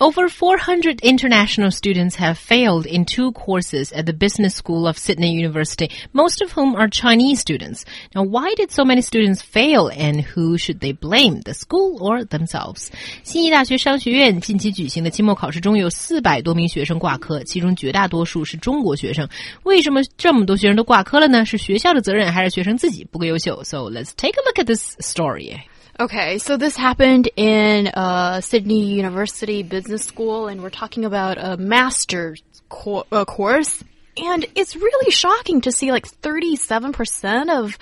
Over 400 international students have failed in two courses at the Business School of Sydney University, most of whom are Chinese students. Now, why did so many students fail and who should they blame, the school or themselves? 悉尼大学商学院近期举行的期末考试中，有400多名学生挂科，其中绝大多数是中国学生。为什么这么多学生都挂科了呢？是学校的责任还是学生自己不够优秀？So let's take a look at this story. Okay, so this happened in uh, Sydney University Business School, and we're talking about a master's co uh, course. And it's really shocking to see like 37% of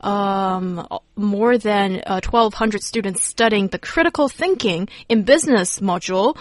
um, more than uh, 1,200 students studying the critical thinking in business module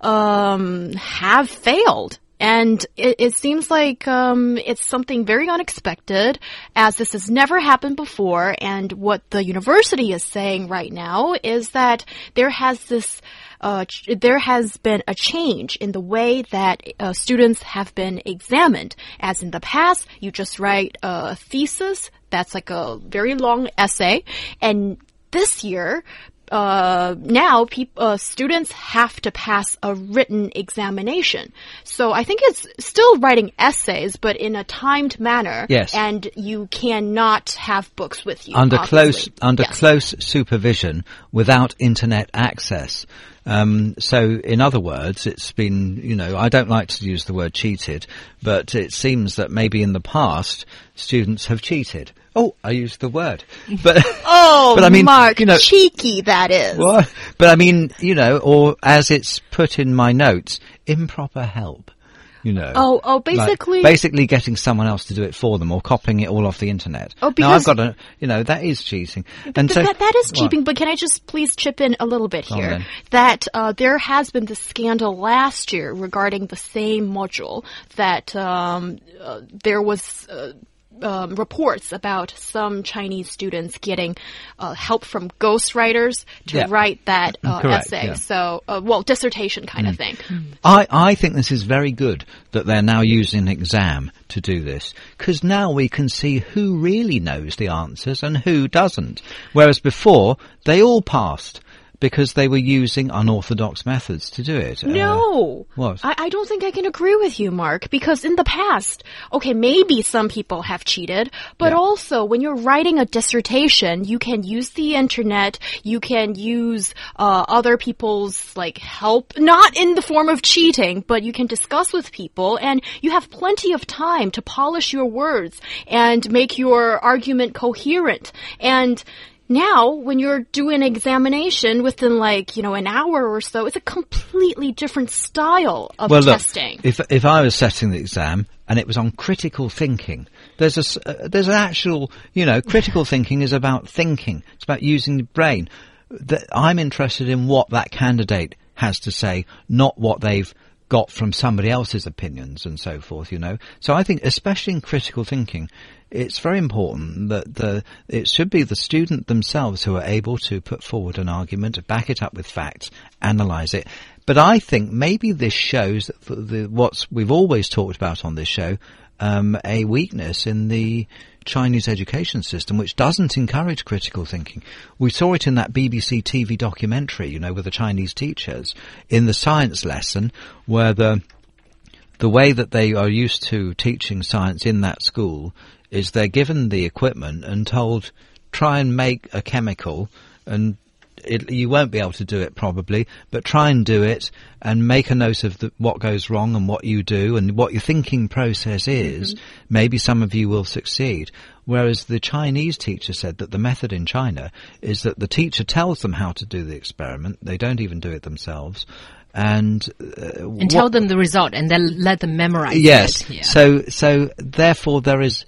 um, have failed. And it, it seems like um, it's something very unexpected, as this has never happened before. And what the university is saying right now is that there has this. Uh, there has been a change in the way that uh, students have been examined. As in the past, you just write a thesis that's like a very long essay, and this year, uh, now uh, students have to pass a written examination. So I think it's still writing essays, but in a timed manner. Yes. And you cannot have books with you. Under obviously. close, under Yes. close supervision without internet access. Um, so, in other words, it's been, you know, I don't like to use the word cheated, but it seems that maybe in the past students have cheated. Oh, I used the word, but Oh, but I mean, Mark, you know, cheeky that is. What? But I mean, you know, or as it's put in my notes, improper help. You know. Oh, oh, Like, basically- basically getting someone else to do it for them or copying it all off the internet. Oh, now I've got a, you know, that is cheating. And But so that, that is What? cheating, but can I just please chip in a little bit here? That uh, there has been the scandal last year regarding the same module that um, uh, there was. Uh, um, reports about some Chinese students getting uh, help from ghostwriters to Yeah. write that uh, Correct, essay. yeah. Mm. So, uh, well, dissertation kind of thing. I, I think this is very good that they're now using exam to do this because now we can see who really knows the answers and who doesn't. Whereas before they all passed because they were using unorthodox methods to do it. Uh, No. what? I, I don't think I can agree with you, Mark, because in the past, okay, maybe some people have cheated, but Yeah. also when you're writing a dissertation, you can use the internet, you can use uh, other people's like help, not in the form of cheating, but you can discuss with people, and you have plenty of time to polish your words and make your argument coherent. And now, when you're doing examination within like, you know, an hour or so, it's a completely different style of well, look, testing. if if I was setting the exam and it was on critical thinking, there's a uh, there's an actual you know critical thinking is about thinking. It's about using the brain. That I'm interested in what that candidate has to say, not what they've got from somebody else's opinions and so forth. You know, so I think especially in critical thinking. It's very important that the it should be the student themselves who are able to put forward an argument, back it up with facts, analyze it. But I think maybe this shows the, the, what's we've always talked about on this show, um, a weakness in the Chinese education system, which doesn't encourage critical thinking. We saw it in that BBC TV documentary, you know, with the Chinese teachers in the science lesson, where the the way that they are used to teaching science in that school is they're given the equipment and told try and make a chemical and it, you won't be able to do it probably, but try and do it and make a note of the, what goes wrong and what you do and what your thinking process is. Maybe some of you will succeed. Whereas the Chinese teacher said that the method in China is that the teacher tells them how to do the experiment. They don't even do it themselves. And, uh, And tell them the result and then let them memorize Yes. it. Yeah. So, so therefore, there is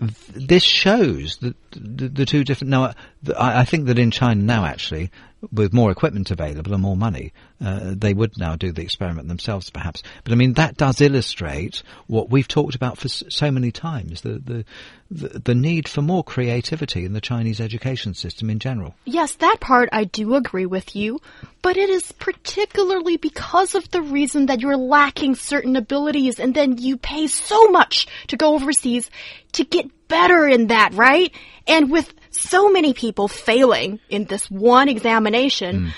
this shows that the, the two different. Now, I, I think that in China now, actually, with more equipment available and more money, uh, they would now do the experiment themselves, perhaps. But I mean, that does illustrate what we've talked about for so many times: the, the the the need for more creativity in the Chinese education system in general. Yes, that part I do agree with you, but it is particularly because of the reason that you're lacking certain abilities and then you pay so much to go overseas to get better in that, right? And with so many people failing in this one examination,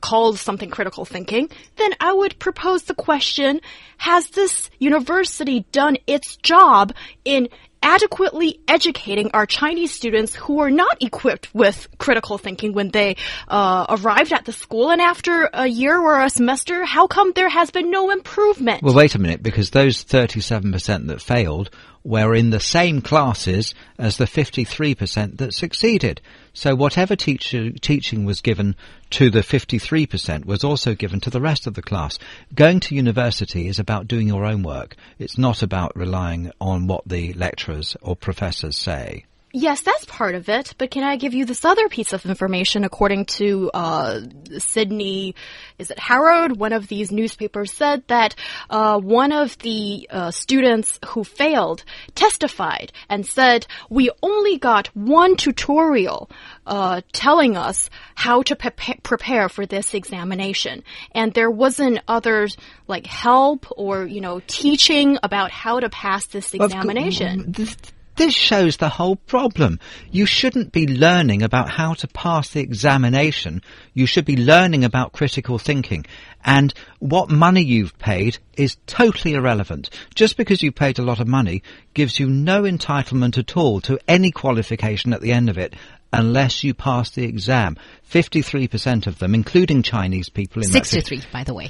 called something critical thinking, then I would propose the question, has this university done its job in adequately educating our Chinese students who are not equipped with critical thinking when they uh, arrived at the school and after a year or a semester, how come there has been no improvement? Well, wait a minute, because those 37% that failed were in the same classes as the 53% that succeeded. So whatever teacher, teaching was given to the 53% was also given to the rest of the class. Going to university is about doing your own work. It's not about relying on what the lecturers or professors say. Yes, that's part of it. But can I give you this other piece of information? According to uh, Sydney, is it Herald? One of these newspapers said that uh, one of the uh, students who failed testified and said, "We only got one tutorial uh, telling us how to prepa- prepare for this examination, and there wasn't other like help or you know teaching about how to pass this examination." This, this shows the whole problem. You shouldn't be learning about how to pass the examination. You should be learning about critical thinking. And what money you've paid is totally irrelevant. Just because you paid a lot of money gives you no entitlement at all to any qualification at the end of it unless you pass the exam. 53% of them, including Chinese people in that 63, by the way.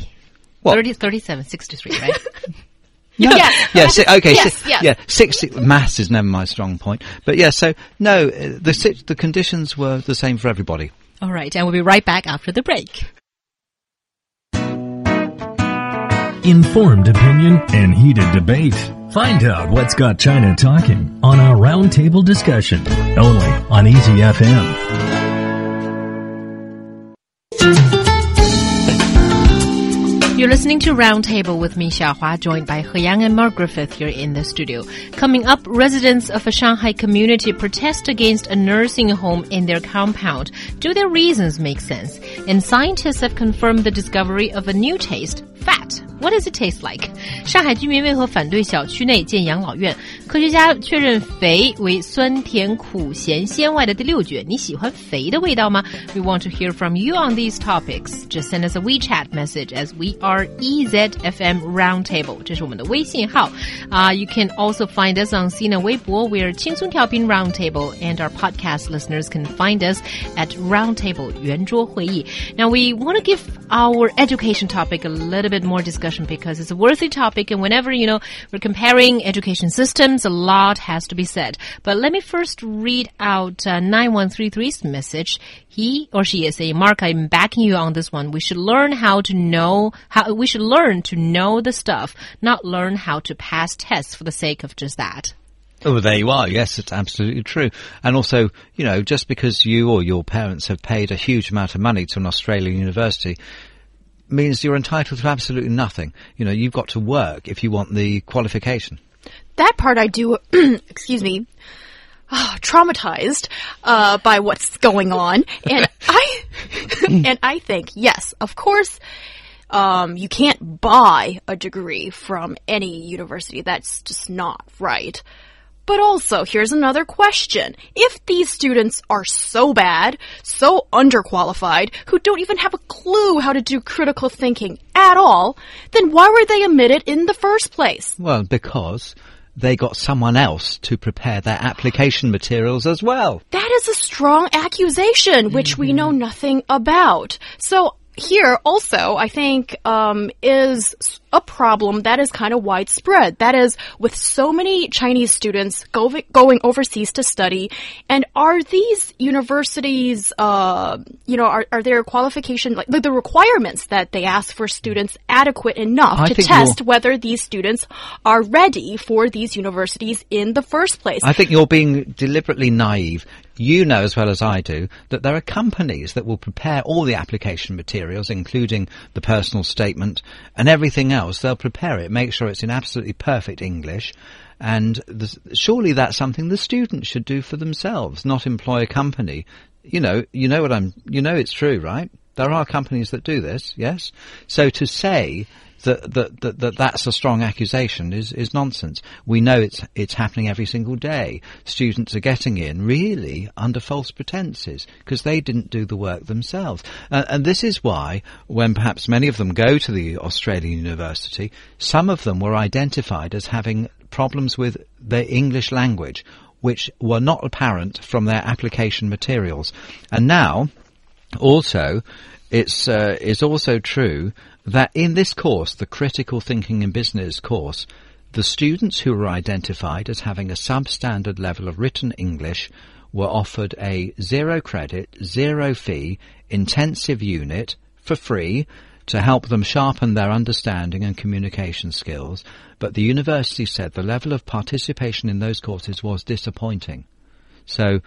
What? 30, 37, 63, right? No. Yes. Yeah. si- okay. Yes, si- yes. Yeah. Sixty. Maths is never my strong point. But yeah. So no, uh, the sit- the conditions were the same for everybody. All right, and we'll be right back after the break. Informed opinion and heated debate. Find out what's got China talking on our roundtable discussion. Only on EZFM. You're listening to Roundtable with me, Xiaohua, joined by He Yang and Mark Griffith here in the studio. Coming up, residents of a Shanghai community protest against a nursing home in their compound. Do their reasons make sense? And scientists have confirmed the discovery of a new taste, fat. What does it taste like? 上海居民为何反对小区内建养老院？科学家确认肥为酸甜苦咸鲜外的第六觉。你喜欢肥的味道吗？We want to hear from you on these topics. Just send us a WeChat message as we are EZFM Roundtable. 这是我们的微信号。Uh, you can also find us on Sina Weibo. We're 轻松调频 Roundtable, and our podcast listeners can find us at Roundtable 圆桌会议. Now we want to give our education topic a little bit more discussion because it's a worthy topic, and whenever you know we're comparing education systems, a lot has to be said. But let me first read out uh, 9133's message. He or she is saying, Mark, I'm backing you on this one. We should learn how to know how we should learn to know the stuff, not learn how to pass tests for the sake of just that. Oh, there you are. Yes, it's absolutely true. And also, you know, just because you or your parents have paid a huge amount of money to an Australian university means you're entitled to absolutely nothing. You know, you've got to work if you want the qualification. that part I do, excuse me, ah, traumatized uh, by what's going on, and I and I think yes, of course. Um, you can't buy a degree from any university. That's just not right. But also, here's another question. If these students are so bad, so underqualified, who don't even have a clue how to do critical thinking at all, then why were they admitted in the first place? Well, because they got someone else to prepare their application materials as well. That is a strong accusation, which we know nothing about. So here also, I think, um, is a problem that is kind of widespread. That is, with so many Chinese students go, going overseas to study, and are these universities, uh, you know, are, are their qualification, like the, the requirements that they ask for students adequate enough I to test whether these students are ready for these universities in the first place? I think you're being deliberately naive. You know as well as I do that there are companies that will prepare all the application materials, including the personal statement and everything else. They'll prepare it, make sure it's in absolutely perfect English. And the, surely that's something the students should do for themselves, not employ a company. You know, you know what I'm, you know it's true, right? There are companies that do this, yes? So to say that, that, that, that that's a strong accusation is, is nonsense. We know it's, it's happening every single day. Students are getting in really under false pretenses because they didn't do the work themselves. Uh, and this is why when perhaps many of them go to the Australian university, some of them were identified as having problems with their English language which were not apparent from their application materials. And now, also, it's uh, it's also true that in this course, the critical thinking in business course, the students who were identified as having a substandard level of written English were offered a zero credit, zero fee intensive unit for free to help them sharpen their understanding and communication skills. But the university said the level of participation in those courses was disappointing. So,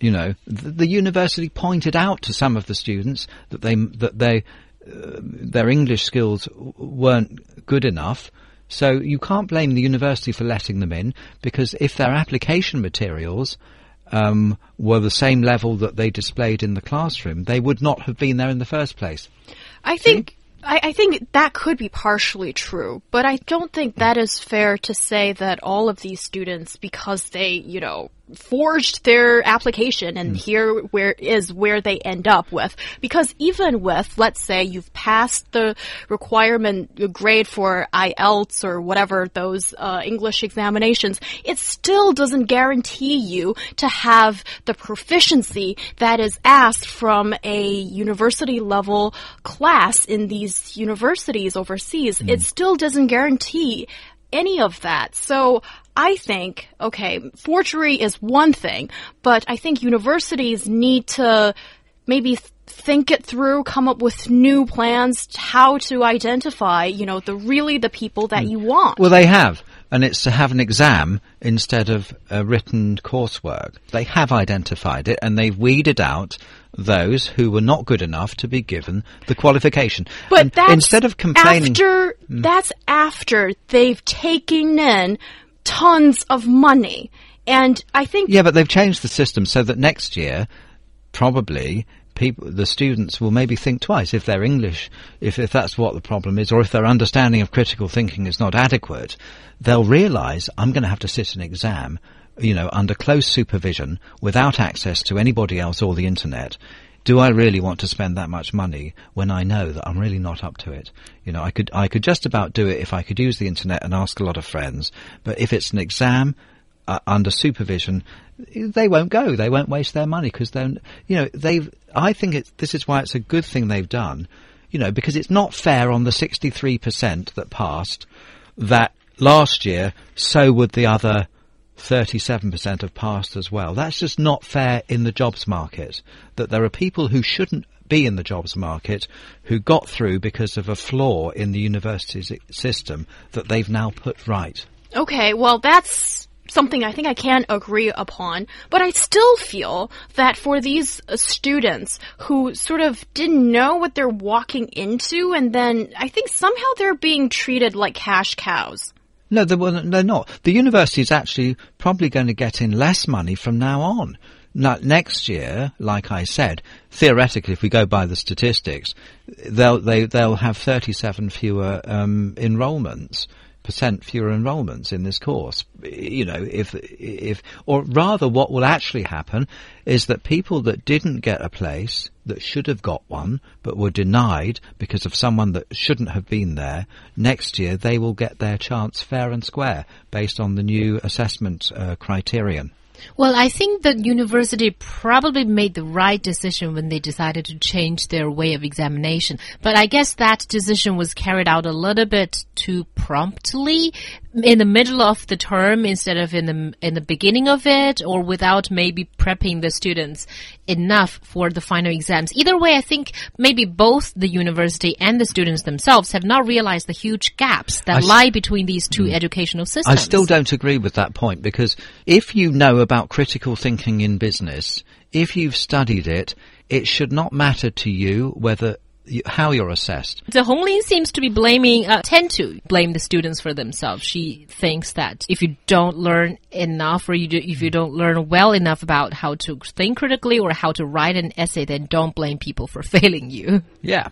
you know, the, the university pointed out to some of the students that they that they their English skills weren't good enough. So you can't blame the university for letting them in because if their application materials um, were the same level that they displayed in the classroom, they would not have been there in the first place. I think I, I think that could be partially true, but I don't think that is fair to say that all of these students, because they, you know, forged their application and here where is where they end up with. Because even with, let's say you've passed the requirement grade for IELTS or whatever those uh, English examinations, it still doesn't guarantee you to have the proficiency that is asked from a university level class in these universities overseas. It still doesn't guarantee any of that. So I think, okay, forgery is one thing, but I think universities need to maybe think it through, come up with new plans how to identify, you know, the really the people that hmm. you want. Well, they have, and it's to have an exam instead of a written coursework. They have identified it, and they've weeded out those who were not good enough to be given the qualification. But And that's instead of complaining, after hmm. that's after they've taken in tons of money. And I think yeah, but they've changed the system so that next year, probably. People, the students will maybe think twice if their English, if, if that's what the problem is, or if their understanding of critical thinking is not adequate, they'll realise I'm going to have to sit an exam, you know, under close supervision, without access to anybody else or the internet. Do I really want to spend that much money when I know that I'm really not up to it? You know, I could I could just about do it if I could use the internet and ask a lot of friends, but if it's an exam uh, under supervision, they won't go. They won't waste their money because they're, you know, they've. I think it's this is why it's a good thing they've done, you know, because it's not fair on the 63% that passed that last year. So would the other 37% have passed as well. That's just not fair in the jobs market. That there are people who shouldn't be in the jobs market who got through because of a flaw in the university's system that they've now put right. Okay, well, that's something I think I can agree upon, but I still feel that for these uh, students who sort of didn't know what they're walking into, and then I think somehow they're being treated like cash cows. No, they're, well, they're not. The university is actually probably going to get in less money from now on. Now, next year, like I said, theoretically, if we go by the statistics, they'll they, they'll have 37 fewer um, enrolments, percent fewer enrolments in this course. You know, if if or rather, what will actually happen is that people that didn't get a place that should have got one but were denied because of someone that shouldn't have been there, next year they will get their chance fair and square based on the new assessment uh, criterion. Well, I think the university probably made the right decision when they decided to change their way of examination. But I guess that decision was carried out a little bit too promptly in the middle of the term instead of in the in the beginning of it or without maybe prepping the students enough for the final exams. Either way, I think maybe both the university and the students themselves have not realized the huge gaps that I lie between these two hmm. educational systems. I still don't agree with that point because if you know about critical thinking in business, if you've studied it, it should not matter to you whether how you're assessed. The Honglin seems to be blaming, uh, tend to blame the students for themselves. She thinks that if you don't learn enough or you do, if you don't learn well enough about how to think critically or how to write an essay, then don't blame people for failing you. Yeah.